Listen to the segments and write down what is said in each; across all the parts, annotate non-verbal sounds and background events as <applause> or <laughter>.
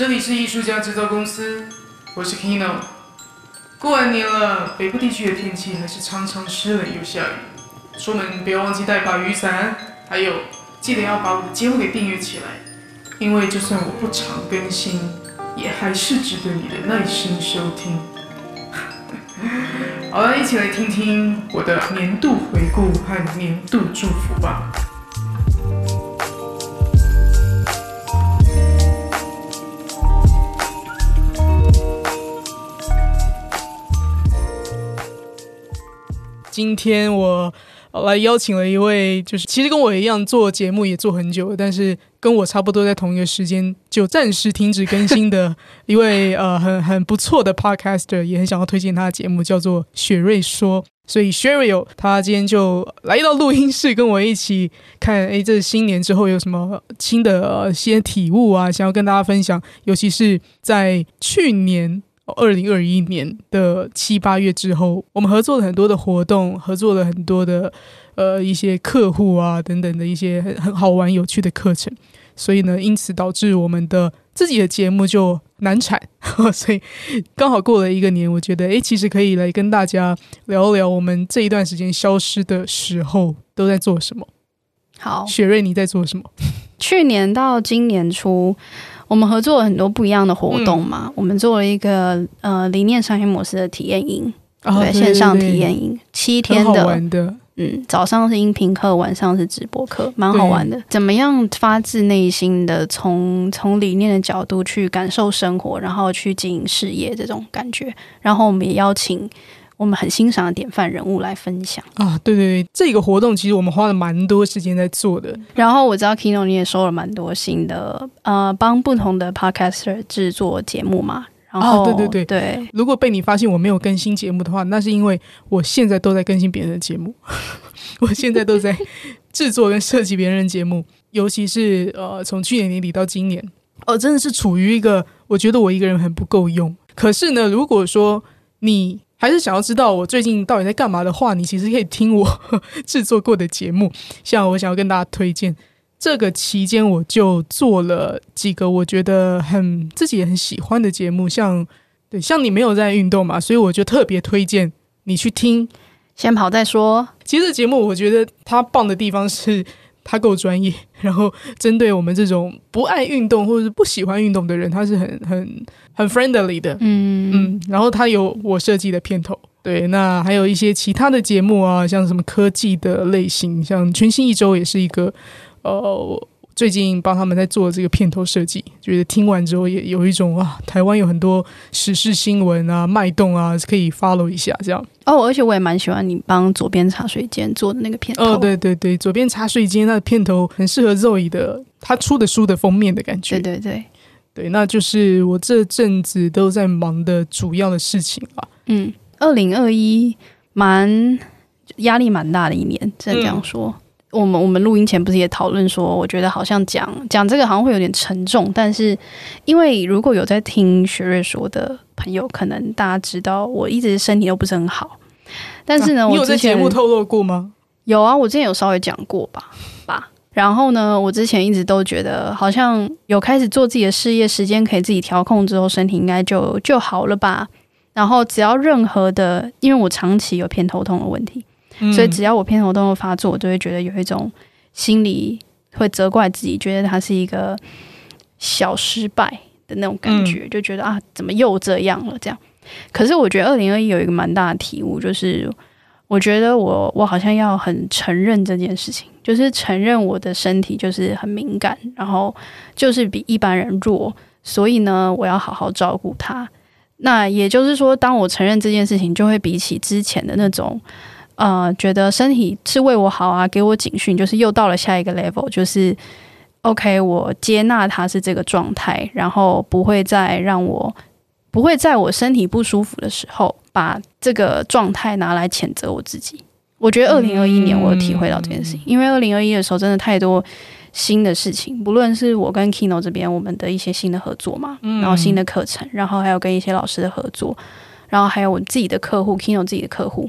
这里是艺术家制造公司，我是 Kino。过完年了，北部地区的天气还是常常湿冷又下雨，出门不要忘记带把雨伞，还有记得要把我的节目给订阅起来，因为就算我不常更新，也还是值得你的耐心收听。<laughs> 好了，一起来听听我的年度回顾和年度祝福吧。今天我来邀请了一位，就是其实跟我一样做节目也做很久，但是跟我差不多在同一个时间就暂时停止更新的一位呃很很不错的 podcaster，也很想要推荐他的节目，叫做雪瑞说。所以 Sheryl 他今天就来到录音室跟我一起看，哎，这新年之后有什么新的些体悟啊，想要跟大家分享，尤其是在去年。二零二一年的七八月之后，我们合作了很多的活动，合作了很多的呃一些客户啊等等的一些很很好玩有趣的课程，所以呢，因此导致我们的自己的节目就难产，所以刚好过了一个年，我觉得诶，其实可以来跟大家聊一聊我们这一段时间消失的时候都在做什么。好，雪瑞你在做什么？去年到今年初。我们合作了很多不一样的活动嘛，我们做了一个呃理念商业模式的体验营，对线上体验营七天的，嗯，早上是音频课，晚上是直播课，蛮好玩的。怎么样发自内心的从从理念的角度去感受生活，然后去经营事业这种感觉，然后我们也邀请。我们很欣赏的典范人物来分享啊，对对对，这个活动其实我们花了蛮多时间在做的。然后我知道 Kino 你也收了蛮多新的，呃，帮不同的 Podcaster 制作节目嘛。然后对对对对，如果被你发现我没有更新节目的话，那是因为我现在都在更新别人的节目，<laughs> 我现在都在制作跟设计别人的节目，<laughs> 尤其是呃，从去年年底到今年，哦，真的是处于一个我觉得我一个人很不够用。可是呢，如果说你还是想要知道我最近到底在干嘛的话，你其实可以听我 <laughs> 制作过的节目。像我想要跟大家推荐，这个期间我就做了几个我觉得很自己也很喜欢的节目，像对像你没有在运动嘛，所以我就特别推荐你去听。先跑再说。其实节目我觉得它棒的地方是。他够专业，<laughs> 然后针对我们这种不爱运动或者是不喜欢运动的人，他是很很很 friendly 的，嗯嗯。然后他有我设计的片头，对，那还有一些其他的节目啊，像什么科技的类型，像全新一周也是一个，呃。最近帮他们在做这个片头设计，觉得听完之后也有一种啊，台湾有很多时事新闻啊、脉动啊，可以 follow 一下这样。哦，而且我也蛮喜欢你帮左边茶水间做的那个片头。哦，对对对，左边茶水间那个片头很适合 Zoe 的他出的书的封面的感觉。对对对对，那就是我这阵子都在忙的主要的事情吧。嗯，二零二一蛮压力蛮大的一年，只能这样说。我们我们录音前不是也讨论说，我觉得好像讲讲这个好像会有点沉重，但是因为如果有在听学瑞说的朋友，可能大家知道我一直身体都不是很好，但是呢，我有在节目透露过吗？有啊，我之前有稍微讲过吧吧。然后呢，我之前一直都觉得好像有开始做自己的事业，时间可以自己调控之后，身体应该就就好了吧。然后只要任何的，因为我长期有偏头痛的问题。所以只要我偏头痛发作，我就会觉得有一种心里会责怪自己，觉得它是一个小失败的那种感觉，就觉得啊，怎么又这样了？这样。可是我觉得二零二一有一个蛮大的体悟，就是我觉得我我好像要很承认这件事情，就是承认我的身体就是很敏感，然后就是比一般人弱，所以呢，我要好好照顾它。那也就是说，当我承认这件事情，就会比起之前的那种。呃，觉得身体是为我好啊，给我警讯，就是又到了下一个 level，就是 OK，我接纳他是这个状态，然后不会再让我不会在我身体不舒服的时候，把这个状态拿来谴责我自己。我觉得二零二一年我有体会到这件事情，因为二零二一的时候真的太多新的事情，不论是我跟 Kino 这边我们的一些新的合作嘛，然后新的课程，然后还有跟一些老师的合作，然后还有我自己的客户 Kino 自己的客户。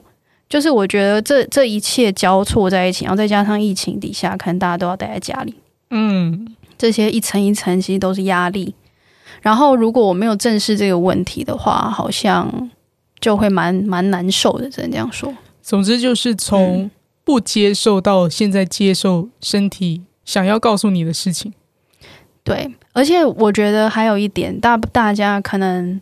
就是我觉得这这一切交错在一起，然后再加上疫情底下，可能大家都要待在家里，嗯，这些一层一层其实都是压力。然后如果我没有正视这个问题的话，好像就会蛮蛮难受的，只能这样说。总之就是从不接受到现在接受身体想要告诉你的事情。对，而且我觉得还有一点，大大家可能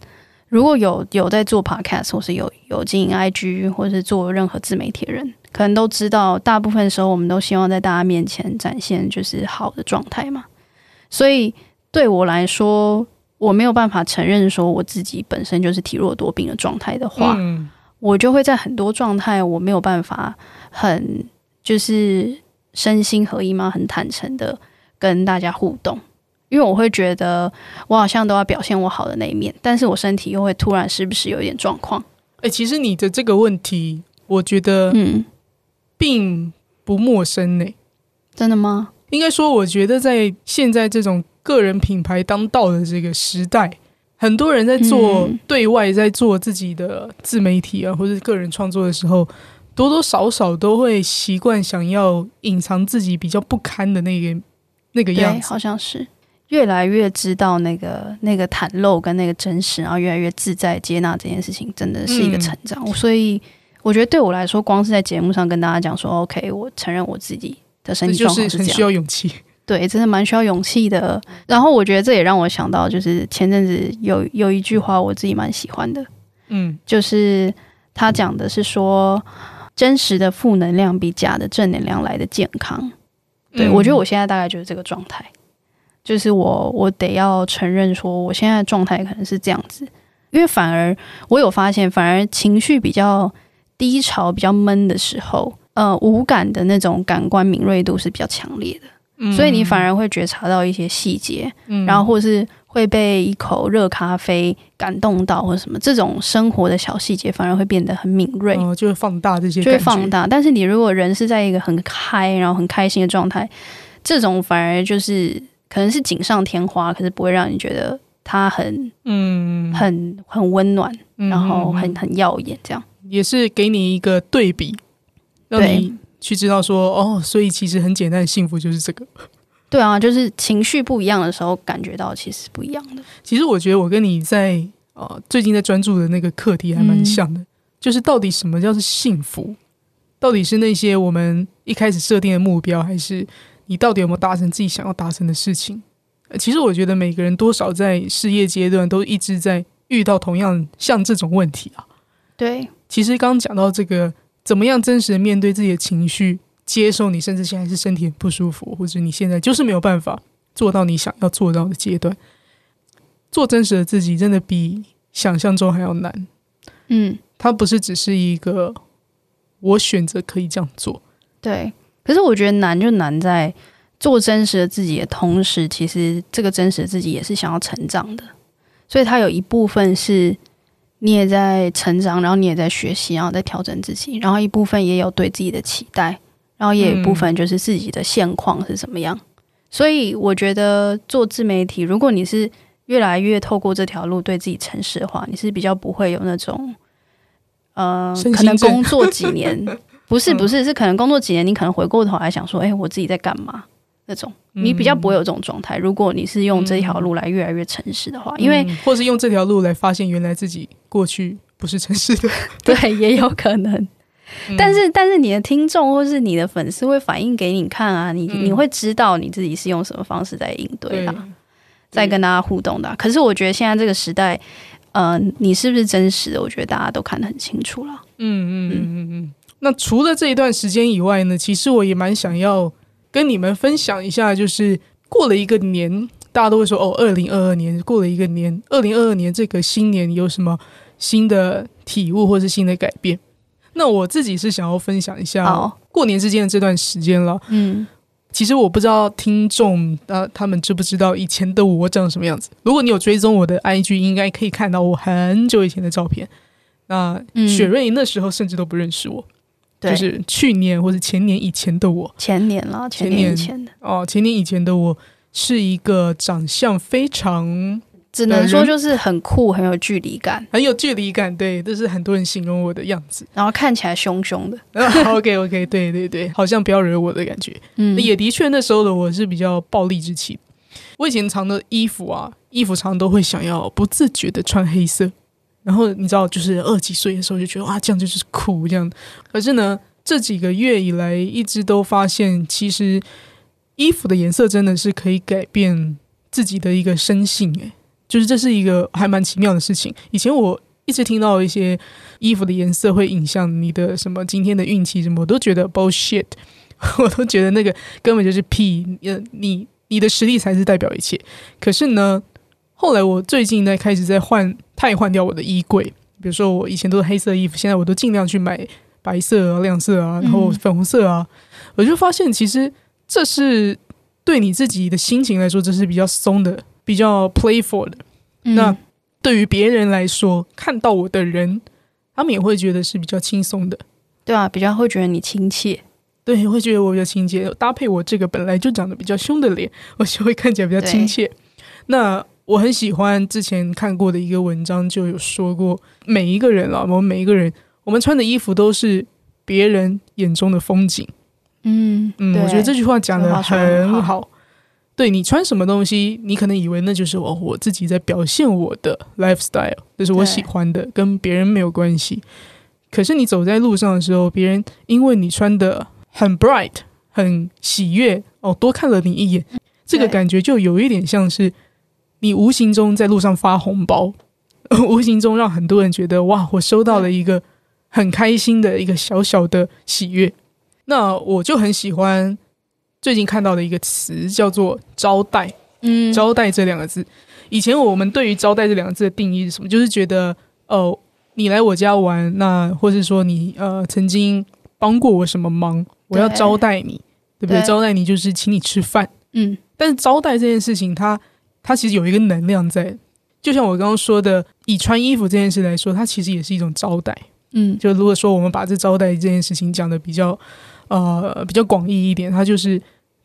如果有有在做 podcast 或是有有经营 IG 或是做任何自媒体的人，可能都知道，大部分时候我们都希望在大家面前展现就是好的状态嘛。所以对我来说，我没有办法承认说我自己本身就是体弱多病的状态的话，嗯我就会在很多状态我没有办法很就是身心合一嘛？很坦诚的跟大家互动，因为我会觉得我好像都要表现我好的那一面，但是我身体又会突然时不时有一点状况。哎、其实你的这个问题，我觉得嗯，并不陌生呢、真的吗？应该说，我觉得在现在这种个人品牌当道的这个时代，很多人在做嗯对外在做自己的自媒体啊，或者是个人创作的时候，多多少少都会习惯想要隐藏自己比较不堪的那个那个样，子。好像是越来越知道那个那个袒露跟那个真实，然后越来越自在接纳这件事情，真的是一个嗯成长。所以我觉得对我来说，光是在节目上跟大家讲说，OK，我承认我自己的身体状况是这样，需要勇气。对，真的蛮需要勇气的。然后我觉得这也让我想到，就是前阵子有有一句话我自己蛮喜欢的，嗯就是他讲的是说，真实的负能量比假的正能量来的健康。对、嗯我觉得我现在大概就是这个状态，就是我我得要承认说，我现在的状态可能是这样子，因为反而我有发现，反而情绪比较低潮、比较闷的时候，呃，无感的那种感官敏锐度是比较强烈的，嗯所以你反而会觉察到一些细节，嗯然后或是会被一口热咖啡感动到，或者什么这种生活的小细节，反而会变得很敏锐。哦就会放大这些，就会放。大。但是你如果人是在一个很嗨，然后很开心的状态，这种反而就是可能是锦上添花，可是不会让你觉得它很嗯，很很温暖，嗯然后嗯很很耀眼这样。也是给你一个对比，让对你去知道说，哦，所以其实很简单的，幸福就是这个。对啊，就是情绪不一样的时候，感觉到其实不一样的。其实我觉得我跟你在呃最近在专注的那个课题还蛮像的，就是到底什么叫是幸福？到底是那些我们一开始设定的目标，还是你到底有没有达成自己想要达成的事情？呃其实我觉得每个人多少在事业阶段都一直在遇到同样像这种问题啊。对，其实刚刚讲到这个，怎么样真实的面对自己的情绪，接受你甚至现在是身体很不舒服，或者你现在就是没有办法做到你想要做到的阶段，做真实的自己，真的比想象中还要难。嗯，它不是只是一个我选择可以这样做，对。可是我觉得难就难在做真实的自己的同时，其实这个真实的自己也是想要成长的，所以它有一部分是你也在成长，然后你也在学习，然后在调整自己，然后一部分也有对自己的期待，然后也有一部分就是自己的现况是怎么样。所以我觉得做自媒体，如果你是越来越透过这条路对自己诚实的话，你是比较不会有那种呃，可能 <laughs> 工作几年，不是嗯不是，是可能工作几年，你可能回过头来想说，哎、我自己在干嘛？那种你比较不会有这种状态。如果你是用这条路来越来越诚实的话，因为嗯或是用这条路来发现原来自己过去不是诚实的。<laughs> 对也有可能。嗯但是，但是你的听众或是你的粉丝会反映给你看啊，你、嗯你会知道你自己是用什么方式在应对对啊，在跟大家互动的啊、可是我觉得现在这个时代，呃，你是不是真实的？我觉得大家都看得很清楚了。嗯嗯嗯嗯嗯。那除了这一段时间以外呢，其实我也蛮想要跟你们分享一下，就是过了一个年，大家都会说哦，二零二二年过了一个年，二零二二年这个新年有什么新的体悟或是新的改变？那我自己是想要分享一下过年之间的这段时间了。嗯，其实我不知道听众啊他们知不知道以前的我长什么样子。如果你有追踪我的 IG，应该可以看到我很久以前的照片。那嗯雪瑞那时候甚至都不认识我，对，就是去年或者前年以前的我前年了，前前年前的，哦，前年以前的我是一个长相非常只能说就是很酷，很有距离感，很有距离感，对，这是很多人形容我的样子。然后看起来凶凶的。OK OK，对对对，好像不要惹我的感觉。嗯，也的确，那时候的我是比较暴力之气。我以前藏的衣服啊，衣服常都会想要不自觉的穿黑色，然后你知道，就是二几岁的时候就觉得哇，这样就是酷这样。可是呢，这几个月以来，一直都发现，其实衣服的颜色真的是可以改变自己的一个生性，诶，就是这是一个还蛮奇妙的事情。以前我一直听到一些衣服的颜色会影响你的什么今天的运气什么，我都觉得 bullshit，<laughs> 我都觉得那个根本就是屁，呃，你。你的实力才是代表一切。可是呢，后来我最近呢开始在换，太换掉我的衣柜。比如说，我以前都是黑色衣服，现在我都尽量去买白色啊、亮色啊，然后粉红色啊。我就发现，其实这是对你自己的心情来说，这是比较松的、比较 playful 的。那对于别人来说，看到我的人，他们也会觉得是比较轻松的。对啊，比较会觉得你亲切。对，会觉得我比较亲切，搭配我这个本来就长得比较凶的脸，我就会看起来比较亲切。那我很喜欢之前看过的一个文章，就有说过，每一个人啊，我们每一个人，我们穿的衣服都是别人眼中的风景。嗯嗯，我觉得这句话讲的很好。对你穿什么东西，你可能以为那就是我我自己在表现我的 lifestyle，这是我喜欢的，跟别人没有关系。可是你走在路上的时候，别人因为你穿的。很 bright，很喜悦哦，多看了你一眼，这个感觉就有一点像是你无形中在路上发红包，<laughs> 无形中让很多人觉得哇，我收到了一个很开心的一个小小的喜悦。那我就很喜欢最近看到的一个词叫做招待，嗯，招待这两个字，以前我们对于招待这两个字的定义是什么？就是觉得哦，你来我家玩，那或是说你呃曾经帮过我什么忙。我要招待你，对不对？招待你就是请你吃饭，嗯。但是招待这件事情，它它其实有一个能量在，就像我刚刚说的，以穿衣服这件事来说，它其实也是一种招待，嗯。就如果说我们把这招待这件事情讲的比较呃比较广义一点，它就是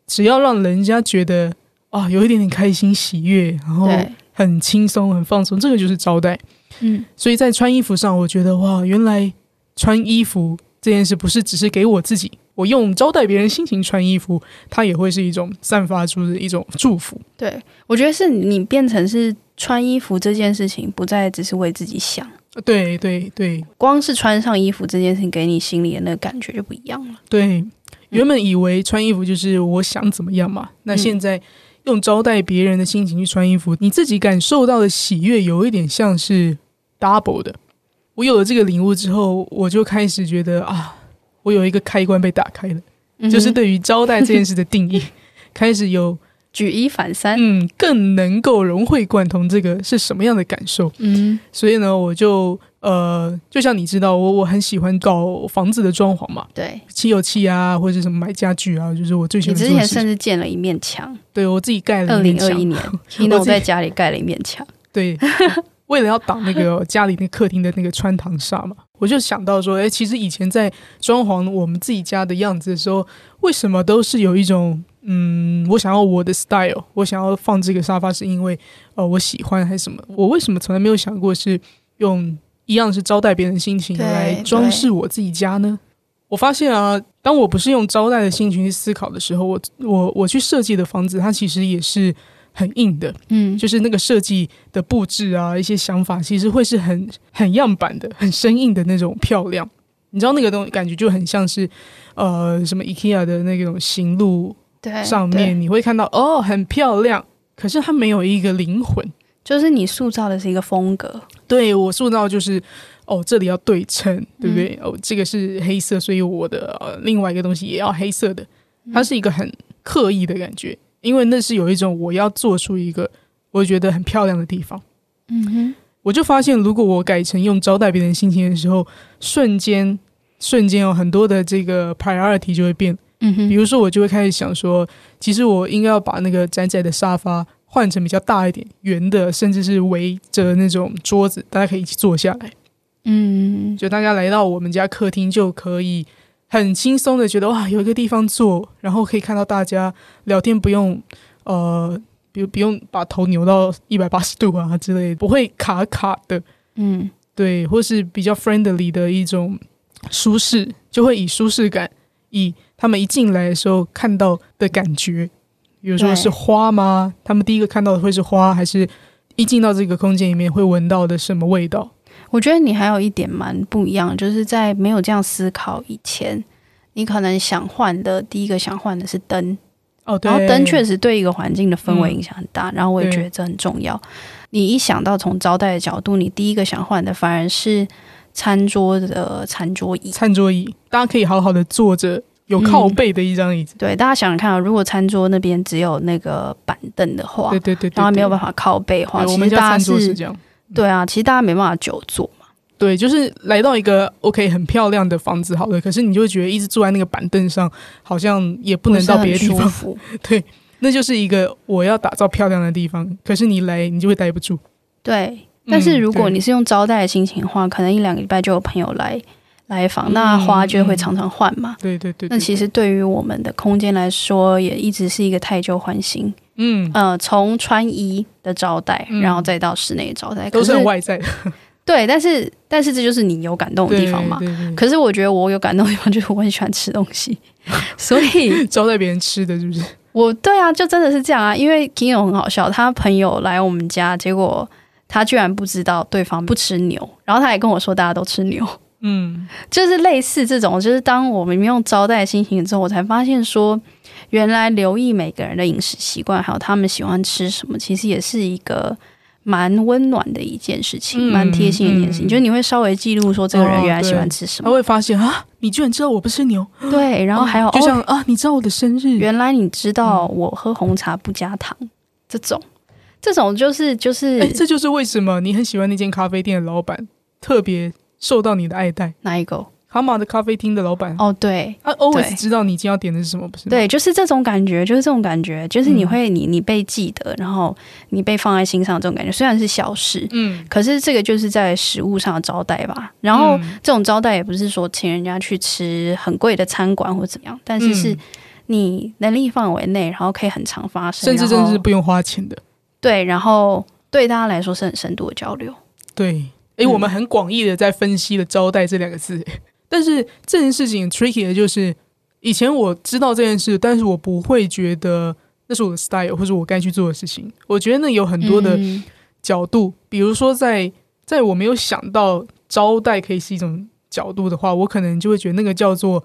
只要让人家觉得啊有一点点开心喜悦，然后很轻松很放松，这个就是招待，嗯。所以在穿衣服上，我觉得哇，原来穿衣服这件事不是只是给我自己。我用招待别人心情穿衣服，它也会是一种散发出的一种祝福。对，我觉得是你变成是穿衣服这件事情，不再只是为自己想。对对对，光是穿上衣服这件事情，给你心里的那个感觉就不一样了。对，原本以为穿衣服就是我想怎么样嘛，那现在用招待别人的心情去穿衣服，你自己感受到的喜悦有一点像是 double 的。我有了这个领悟之后，我就开始觉得啊。我有一个开关被打开了，就是对于招待这件事的定义 <laughs> 开始有举一反三，嗯，更能够融会贯通这个是什么样的感受，嗯，所以呢，我就呃，就像你知道，我我很喜欢搞房子的装潢嘛，对，漆油漆啊，或者什么买家具啊，就是我最喜欢。你之前甚至建了一面墙，对我自己盖了。二零二一年，听我在 <laughs> 家里盖了一面墙，对。为了要挡那个家里那客厅的那个穿堂煞嘛，我就想到说，哎，其实以前在装潢我们自己家的样子的时候，为什么都是有一种，嗯，我想要我的 style，我想要放这个沙发是因为，呃，我喜欢还是什么？我为什么从来没有想过是用一样是招待别人心情来装饰我自己家呢？我发现啊，当我不是用招待的心情去思考的时候，我我我去设计的房子，它其实也是。很硬的，嗯，就是那个设计的布置啊，一些想法其实会是很很样板的，很生硬的那种漂亮。你知道那个东西感觉就很像是，呃，什么 IKEA 的那种行路上面你会看到哦，很漂亮，可是它没有一个灵魂，就是你塑造的是一个风格。对我塑造就是哦，这里要对称，对不对？哦，这个是黑色，所以我的呃另外一个东西也要黑色的，它是一个很刻意的感觉。因为那是有一种我要做出一个我觉得很漂亮的地方，嗯哼，我就发现如果我改成用招待别人心情的时候，瞬间瞬间有很多的这个 priority 就会变，嗯哼，比如说我就会开始想说，其实我应该要把那个窄窄的沙发换成比较大一点、圆的，甚至是围着那种桌子，大家可以一起坐下来，嗯，就大家来到我们家客厅就可以。很轻松的觉得哇，有一个地方坐，然后可以看到大家聊天，不用呃，比如不用把头扭到一百八十度啊之类的，不会卡卡的，嗯，对，或是比较 friendly 的一种舒适，就会以舒适感，以他们一进来的时候看到的感觉，比如说是花吗？他们第一个看到的会是花，还是一进到这个空间里面会闻到的什么味道？我觉得你还有一点蛮不一样，就是在没有这样思考以前，你可能想换的第一个想换的是灯，哦，对，然后灯确实对一个环境的氛围嗯影响很大，然后我也对觉得这很重要。你一想到从招待的角度，你第一个想换的反而是餐桌的餐桌椅。餐桌椅，大家可以好好的坐着，有靠背的一张椅子。对，大家想想看啊，如果餐桌那边只有那个板凳的话，对对对对，然后没有办法。靠背的话，其我们家餐实大桌是这样。对啊，其实大家没办法久坐嘛。对，就是来到一个 OK 很漂亮的房子，好了，可是你就会觉得一直坐在那个板凳上，好像也不能到别的地方。<laughs> 对，那就是一个我要打造漂亮的地方，可是你来你就会待不住。对，但是如果你是用招待的心情的话，可能一两个礼拜就有朋友来来访，那花就会常常换嘛。对对对那其实对于我们的空间来说，也一直是一个太旧换新。嗯，呃，从穿衣的招待，嗯然后再到室内的招待，都是很外在的 <laughs> 对，但是但是这就是你有感动的地方嘛。对对对可是我觉得我有感动的地方就是我很喜欢吃东西，<laughs> 所以招待别人吃的，是不是？我对啊，就真的是这样啊。因为 Kino 很好笑，他朋友来我们家，结果他居然不知道对方不吃牛，然后他也跟我说大家都吃牛，嗯，就是类似这种。就是当我们用招待的心情之后，我才发现说，原来留意每个人的饮食习惯，还有他们喜欢吃什么，其实也是一个。蛮温暖的一件事情，嗯蛮贴心的一件事情，嗯就是你会稍微记录说这个人哦原来喜欢吃什么，他会发现啊，你居然知道我不吃牛，对，然后还有就哦像啊，你知道我的生日，原来你知道我喝红茶不加糖，这种，这种就是就是哎，这就是为什么你很喜欢那间咖啡店的老板，特别受到你的爱戴。哪一个？蛤蟆的咖啡厅的老板，哦，对。他 always 知道你今天要点的是什么，不是？对，就是这种感觉，就是这种感觉，就是你嗯。会你你被记得，然后你被放在心上，这种感觉虽然是小事，嗯，可是这个就是在食物上的招待吧。然后嗯。这种招待也不是说请人家去吃很贵的餐馆或怎么样，但是是嗯。你能力范围内，然后可以很常发生，甚至真然后的是不用花钱的。对，然后对大家来说是很深度的交流。对，诶，嗯。我们很广义的在分析了“招待”这两个字，诶但是这件事情 tricky 的就是，以前我知道这件事，但是我不会觉得那是我的 style 或者我该去做的事情。我觉得那有很多的嗯角度，比如说在在我没有想到招待可以是一种角度的话，我可能就会觉得那个叫做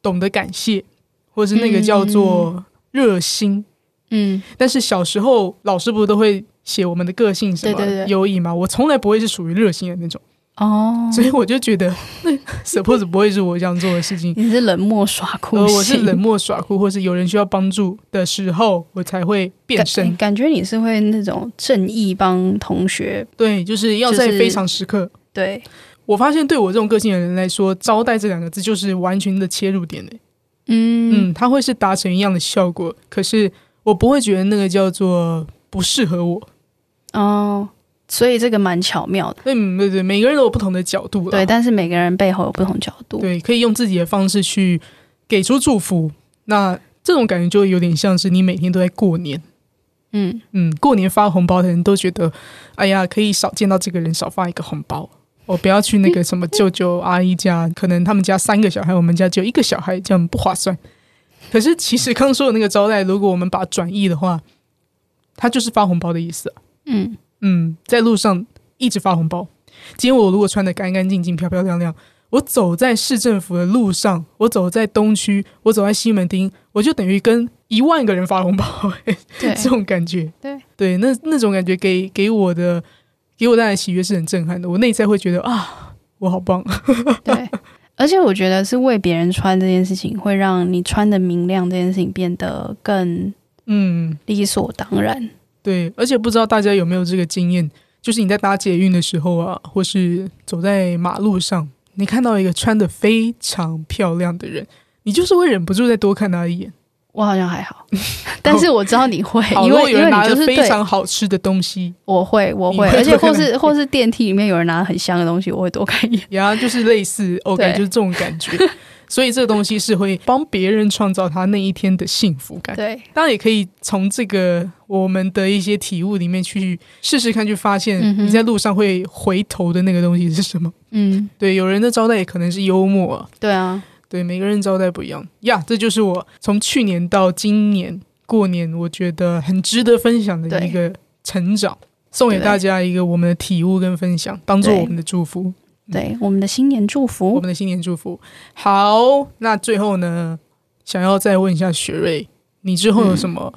懂得感谢，或者是那个叫做热心。嗯，但是小时候老师不是都会写我们的个性什么优异吗？我从来不会是属于热心的那种，哦，所以我就觉得那 <laughs> suppose 不会是我想做的事情。你是冷漠耍酷我是冷漠耍酷，或是有人需要帮助的时候，我才会变身。感觉你是会那种正义帮同学，对，就是要在非常时刻。对，我发现对我这种个性的人来说，“招待”这两个字就是完全的切入点诶。嗯嗯，它会是达成一样的效果，可是我不会觉得那个叫做不适合我。哦，所以这个蛮巧妙的，嗯，对对，每个人都有不同的角度啦对，但是每个人背后有不同角度，对，可以用自己的方式去给出祝福。那这种感觉就有点像是你每天都在过年。嗯，嗯，过年发红包的人都觉得，哎呀，可以少见到这个人，少发一个红包。我不要去那个什么舅舅阿姨家，可能他们家三个小孩，我们家只有一个小孩，这样不划算。可是其实刚说的那个招待，如果我们把它转译的话，它就是发红包的意思啊。嗯，嗯，在路上一直发红包。今天我如果穿的干干净净、漂漂亮亮，我走在市政府的路上，我走在东区，我走在西门町，我就等于跟一万个人发红包、对，这种感觉。对对，那那种感觉给给我的给我带来的喜悦是很震撼的。我内在会觉得啊，我好棒。对，<laughs> 而且我觉得是为别人穿这件事情，会让你穿的明亮这件事情变得更嗯，理所当然。对，而且不知道大家有没有这个经验，就是你在搭捷运的时候啊，或是走在马路上，你看到一个穿的非常漂亮的人，你就是会忍不住再多看他一眼。我好像还好，<laughs> 但是我知道你会，因为有人拿你就是对，着非常好吃的东西，我会我会，而且或是或是电梯里面有人拿很香的东西，我会多看一眼。然后，就是类似 <laughs> OK，对就是这种感觉。<laughs> 所以这个东西是会帮别人创造他那一天的幸福感。对，当然也可以从这个我们的一些体悟里面去试试看，去发现你在路上会回头的那个东西是什么。嗯，对，有人的招待也可能是幽默啊，对啊，对，每个人招待不一样呀。这就是我从去年到今年过年我觉得很值得分享的一个成长，送给大家一个我们的体悟跟分享，当做我们的祝福。对，我们的新年祝福，我们的新年祝福。好，那最后呢，想要再问一下雪瑞，你之后有什么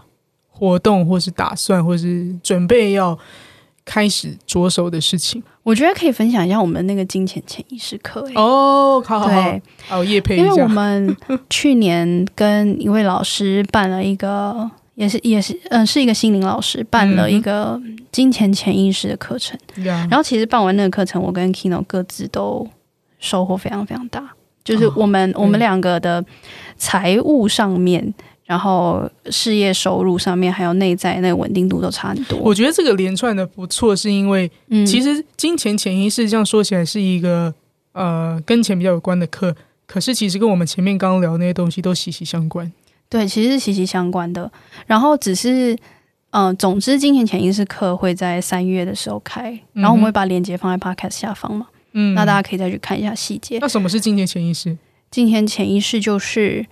活动，或是打算，或是准备要开始着手的事情？我觉得可以分享一下我们那个金钱潜意识课。哦，好好好，好，叶配一因为我下。们去年跟一位老师办了一个，也是也是嗯、是一个心灵老师办了一个金钱潜意识的课程。呀然后其实办完那个课程，我跟 Kino 各自都收获非常非常大，就是我们、我们两个的财务上面，然后事业收入上面，还有内在那个稳定度都差很多。我觉得这个连串的不错，是因为嗯其实金钱潜意识这样说起来是一个呃跟钱比较有关的课，可是其实跟我们前面刚刚聊的那些东西都息息相关。对，其实是息息相关的。然后只是，嗯、总之，金钱潜意识课会在三月的时候开，然后我们会把链接放在 podcast 下方嘛，嗯，那大家可以再去看一下细节。那什么是金钱潜意识？金钱潜意识就是，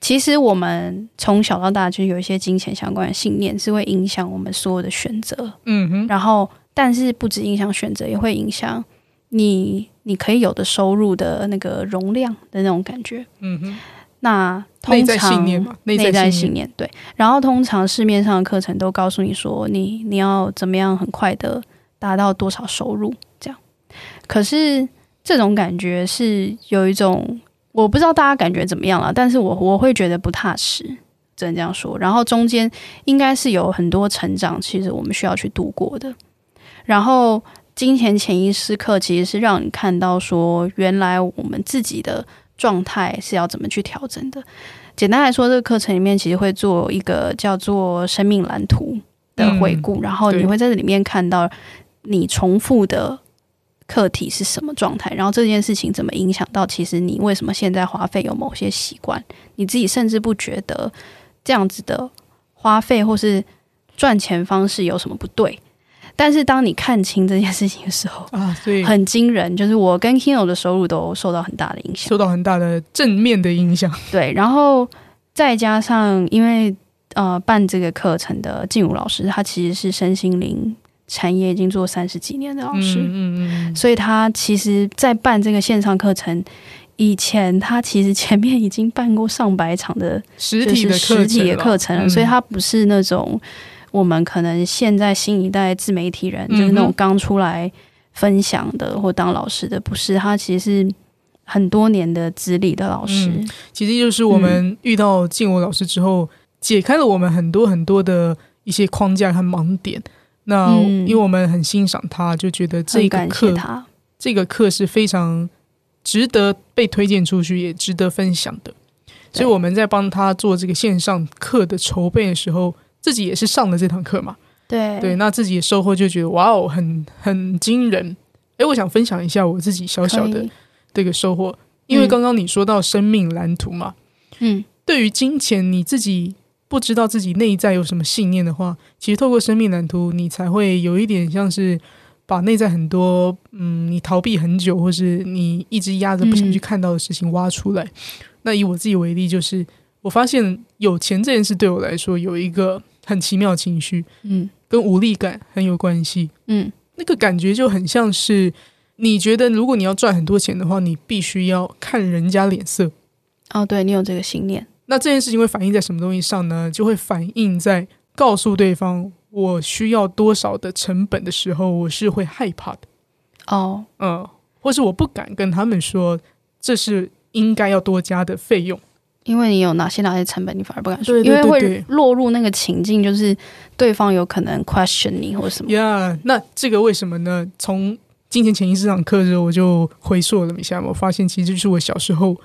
其实我们从小到大就有一些金钱相关的信念，是会影响我们所有的选择。嗯哼，然后，但是不止影响选择，也会影响你你可以有的收入的那个容量的那种感觉。嗯哼，那内在通常信念嘛，内内在在信念。信念对，然后通常市面上的课程都告诉你说，你你要怎么样很快的达到多少收入这样。可是这种感觉是有一种，我不知道大家感觉怎么样了，但是我我会觉得不踏实，只能这样说。然后中间应该是有很多成长，其实我们需要去度过的。然后金钱潜意识课其实是让你看到说，原来我们自己的状态是要怎么去调整的。简单来说，这个课程里面其实会做一个叫做生命蓝图的回顾，然后你会在这里面看到你重复的课题是什么状态，然后这件事情怎么影响到其实你为什么现在花费有某些习惯，你自己甚至不觉得这样子的花费或是赚钱方式有什么不对。但是当你看清这件事情的时候，啊，所以很惊人，就是我跟 Kino 的收入都受到很大的影响。受到很大的正面的影响。对，然后再加上因为呃办这个课程的静茹老师，他其实是身心灵产业已经做三十几年的老师，嗯嗯嗯，所以他其实，在办这个线上课程以前，他其实前面已经办过上百场的实体的实体的课程了，嗯所以他不是那种我们可能现在新一代自媒体人，就是那种刚出来分享的或当老师的，不是他其实是很多年的资历的老师。嗯其实就是我们遇到静茹老师之后，解开了我们很多很多的一些框架和盲点。那嗯因为我们很欣赏他，就觉得这个课他，这个课是非常值得被推荐出去，也值得分享的。所以我们在帮他做这个线上课的筹备的时候，自己也是上了这堂课嘛。对对，那自己的收获就觉得哇哦，很很惊人。哎，我想分享一下我自己小小的这个收获，因为刚刚你说到生命蓝图嘛，嗯对于金钱你自己不知道自己内在有什么信念的话，其实透过生命蓝图，你才会有一点像是把内在很多嗯你逃避很久，或是你一直压着不想去看到的事情挖出来。那以我自己为例，就是我发现有钱这件事对我来说有一个很奇妙的情绪，嗯跟无力感很有关系。嗯那个感觉就很像是你觉得，如果你要赚很多钱的话，你必须要看人家脸色。哦，对你有这个信念，那这件事情会反映在什么东西上呢？就会反映在告诉对方我需要多少的成本的时候，我是会害怕的，哦，嗯，或是我不敢跟他们说这是应该要多加的费用。因为你有哪些哪些成本，你反而不敢说，对对因为会落入那个情境，就是对方有可能 question 你或什么。呀、那这个为什么呢？从金钱潜意识这堂课之后，我就回溯了一下，我发现其实就是我小时候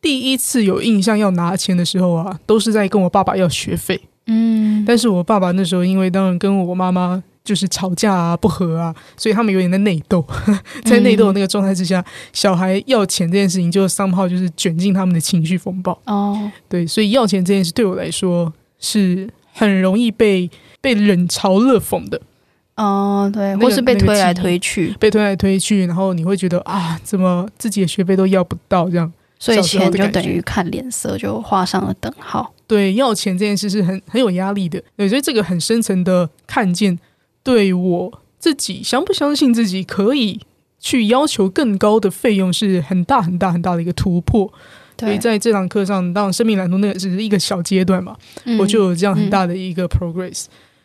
第一次有印象要拿钱的时候啊，都是在跟我爸爸要学费。嗯，但是我爸爸那时候因为当然跟我妈妈就是吵架啊、不和啊，所以他们有点在内斗，<laughs> 在内斗的那个状态之下，小孩要钱这件事情就 somehow 就是卷进他们的情绪风暴。哦，对，所以要钱这件事对我来说是很容易被被冷嘲热讽的，哦，对，那个或是被推来推去，被推来推去，然后你会觉得啊，怎么自己的学费都要不到这样？所以钱就等于看脸色，就画上了等号。对要钱这件事是很很有压力的。对，所以这个很深层的看见，对我自己相不相信自己可以去要求更高的费用，是很大很大很大的一个突破。所以在这堂课上，当然生命蓝图那个只是一个小阶段嘛，我就有这样很大的一个 progress。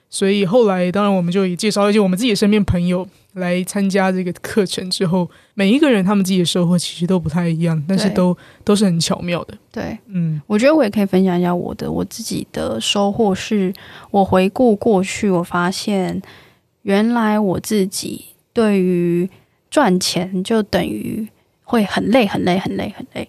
所以后来，当然我们就也介绍一些我们自己的身边朋友来参加这个课程之后，每一个人他们自己的收获其实都不太一样，但是都都是很巧妙的。对，嗯，我觉得我也可以分享一下我的我自己的收获，是我回顾过去，我发现原来我自己对于赚钱就等于会很累，很累，很累，很累。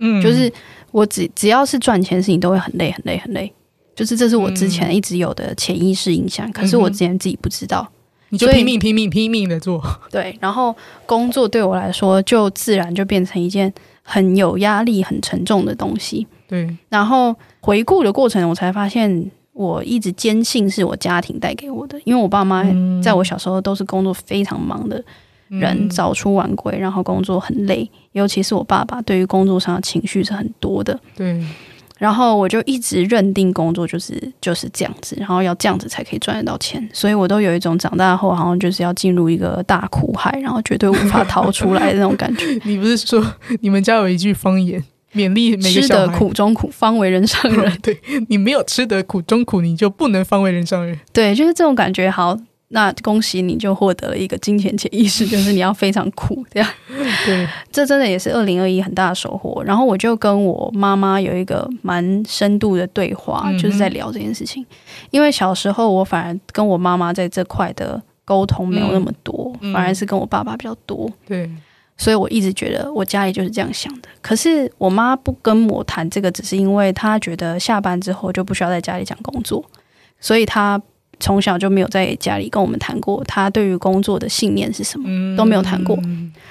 嗯，就是我只只要是赚钱的事情，都会很累，很累，很累。就是这是我之前一直有的潜意识影响，可是我之前自己不知道，你就拼命拼命拼命的做。<laughs> 对，然后工作对我来说就自然就变成一件很有压力、很沉重的东西。对，然后回顾的过程，我才发现我一直坚信是我家庭带给我的，因为我爸妈在我小时候都是工作非常忙的人，早出晚归，然后工作很累，尤其是我爸爸对于工作上的情绪是很多的。对。然后我就一直认定工作就是就是这样子，然后要这样子才可以赚得到钱，所以我都有一种长大后好像就是要进入一个大苦海，然后绝对无法逃出来的那种感觉。<laughs> 你不是说你们家有一句方言，勉励每个吃得苦中苦，方为人上人。<laughs> 对你没有吃得苦中苦，你就不能方为人上人。对，就是这种感觉。好。那恭喜你，就获得了一个金钱潜意识，就是你要非常苦，这样。对，这真的也是二零二一很大的收获。然后我就跟我妈妈有一个蛮深度的对话，就是在聊这件事情。因为小时候我反而跟我妈妈在这块的沟通没有那么多，反而是跟我爸爸比较多。对，所以我一直觉得我家里就是这样想的。可是我妈不跟我谈这个，只是因为她觉得下班之后就不需要在家里讲工作，所以她。从小就没有在家里跟我们谈过，她对于工作的信念是什么都没有谈过，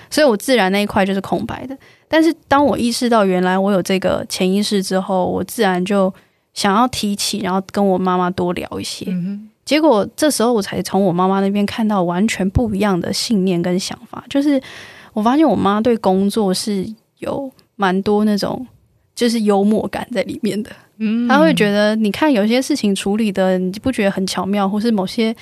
所以我自然那一块就是空白的。但是当我意识到原来我有这个潜意识之后，我自然就想要提起，然后跟我妈妈多聊一些。结果这时候我才从我妈妈那边看到完全不一样的信念跟想法，就是我发现我妈对工作是有蛮多那种就是幽默感在里面的。嗯，她会觉得，你看有些事情处理的，你不觉得很巧妙，或是某些，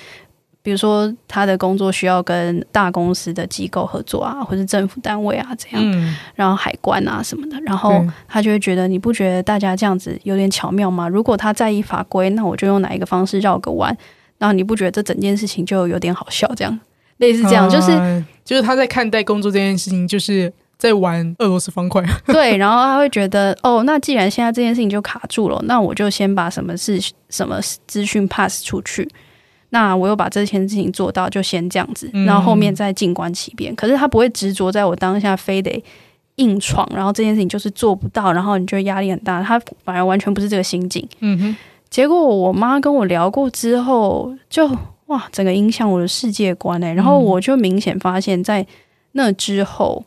比如说她的工作需要跟大公司的机构合作啊，或是政府单位啊这样，然后海关啊什么的，然后她就会觉得，你不觉得大家这样子有点巧妙吗？如果他在意法规，那我就用哪一个方式绕个弯，然后你不觉得这整件事情就有点好笑？这样类似这样，就是就是他在看待工作这件事情，就是。在玩俄罗斯方块，<laughs> 对，然后他会觉得，哦，那既然现在这件事情就卡住了，那我就先把什么事、什么资讯 pass 出去，那我又把这件事情做到，就先这样子，然后后面再静观其变。可是他不会执着在我当下非得硬闯，然后这件事情就是做不到，然后你觉得压力很大，他反而完全不是这个心境。嗯哼。结果我妈跟我聊过之后，就哇，整个影响我的世界观哎，然后我就明显发现，在那之后。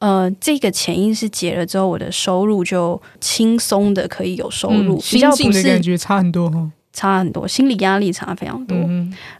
呃，这个潜意识解了之后，我的收入就轻松的可以有收入，比较不是感觉差很多哈，差很多，心理压力差非常多。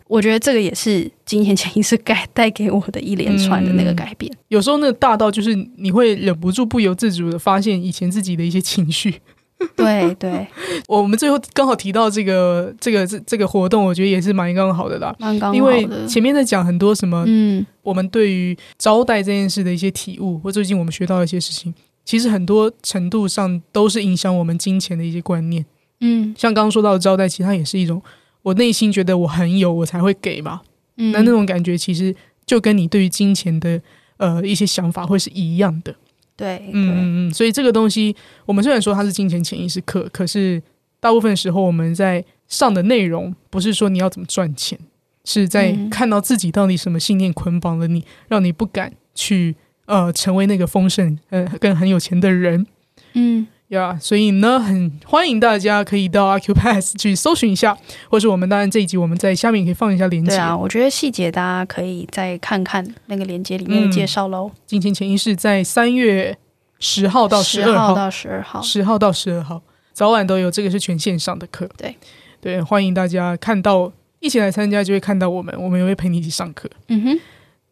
我觉得这个也是金钱潜意识改带给我的一连串的那个改变。有时候那个大到就是你会忍不住不由自主的发现以前自己的一些情绪。<laughs> 对对，我们最后刚好提到这个这个这这个活动，我觉得也是蛮刚好的啦。蛮刚好的，因为前面在讲很多什么，嗯，我们对于招待这件事的一些体悟，或最近我们学到一些事情，其实很多程度上都是影响我们金钱的一些观念。嗯，像刚刚说到的招待，其实它也是一种我内心觉得我很有，我才会给嘛。嗯，那那种感觉其实就跟你对于金钱的呃一些想法会是一样的。对，嗯嗯嗯，所以这个东西，我们虽然说它是金钱潜意识课，可是大部分时候我们在上的内容，不是说你要怎么赚钱，是在看到自己到底什么信念捆绑了你，让你不敢去呃成为那个丰盛呃跟很有钱的人，嗯。呀，所以呢，很欢迎大家可以到 a c u p a s s 去搜寻一下，或是我们当然这一集我们在下面可以放一下链接。对啊，我觉得细节大家可以再看看那个链接里面的介绍喽。金钱潜意识在三月十号到十二号到十二号，十号到十二号早晚都有，这个是全线上的课。对对，欢迎大家看到一起来参加，就会看到我们，我们也会陪你一起上课。嗯哼。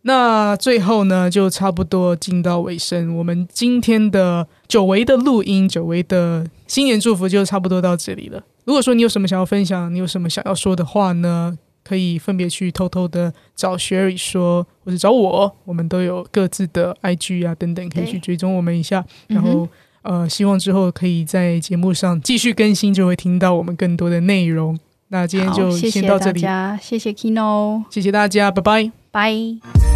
那最后呢，就差不多进到尾声。我们今天的久违的录音，久违的新年祝福就差不多到这里了。如果说你有什么想要分享，你有什么想要说的话呢，可以分别去偷偷的找 Sherry 说，或者找我，我们都有各自的 IG 啊等等，可以去追踪我们一下。然后呃，希望之后可以在节目上继续更新，就会听到我们更多的内容。那今天就先到这里，谢谢 Kino，谢谢大家，拜拜，拜。